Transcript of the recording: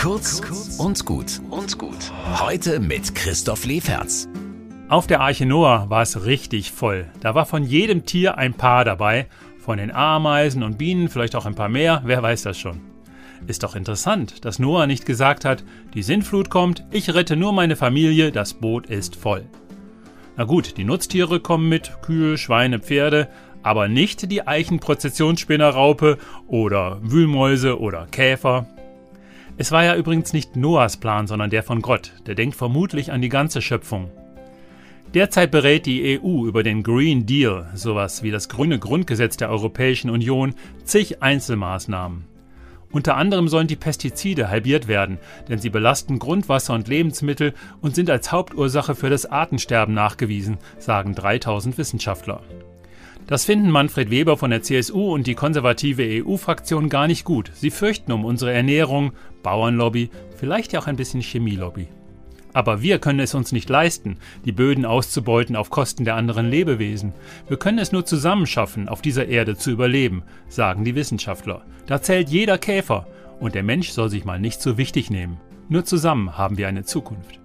Kurz und gut und gut. Heute mit Christoph Leferz. Auf der Arche Noah war es richtig voll. Da war von jedem Tier ein Paar dabei. Von den Ameisen und Bienen vielleicht auch ein paar mehr, wer weiß das schon. Ist doch interessant, dass Noah nicht gesagt hat, die Sintflut kommt, ich rette nur meine Familie, das Boot ist voll. Na gut, die Nutztiere kommen mit, Kühe, Schweine, Pferde, aber nicht die Eichenprozessionsspinnerraupe oder Wühlmäuse oder Käfer. Es war ja übrigens nicht Noahs Plan, sondern der von Gott. Der denkt vermutlich an die ganze Schöpfung. Derzeit berät die EU über den Green Deal, sowas wie das grüne Grundgesetz der Europäischen Union, zig Einzelmaßnahmen. Unter anderem sollen die Pestizide halbiert werden, denn sie belasten Grundwasser und Lebensmittel und sind als Hauptursache für das Artensterben nachgewiesen, sagen 3000 Wissenschaftler. Das finden Manfred Weber von der CSU und die konservative EU-Fraktion gar nicht gut. Sie fürchten um unsere Ernährung, Bauernlobby, vielleicht ja auch ein bisschen Chemielobby. Aber wir können es uns nicht leisten, die Böden auszubeuten auf Kosten der anderen Lebewesen. Wir können es nur zusammen schaffen, auf dieser Erde zu überleben, sagen die Wissenschaftler. Da zählt jeder Käfer und der Mensch soll sich mal nicht so wichtig nehmen. Nur zusammen haben wir eine Zukunft.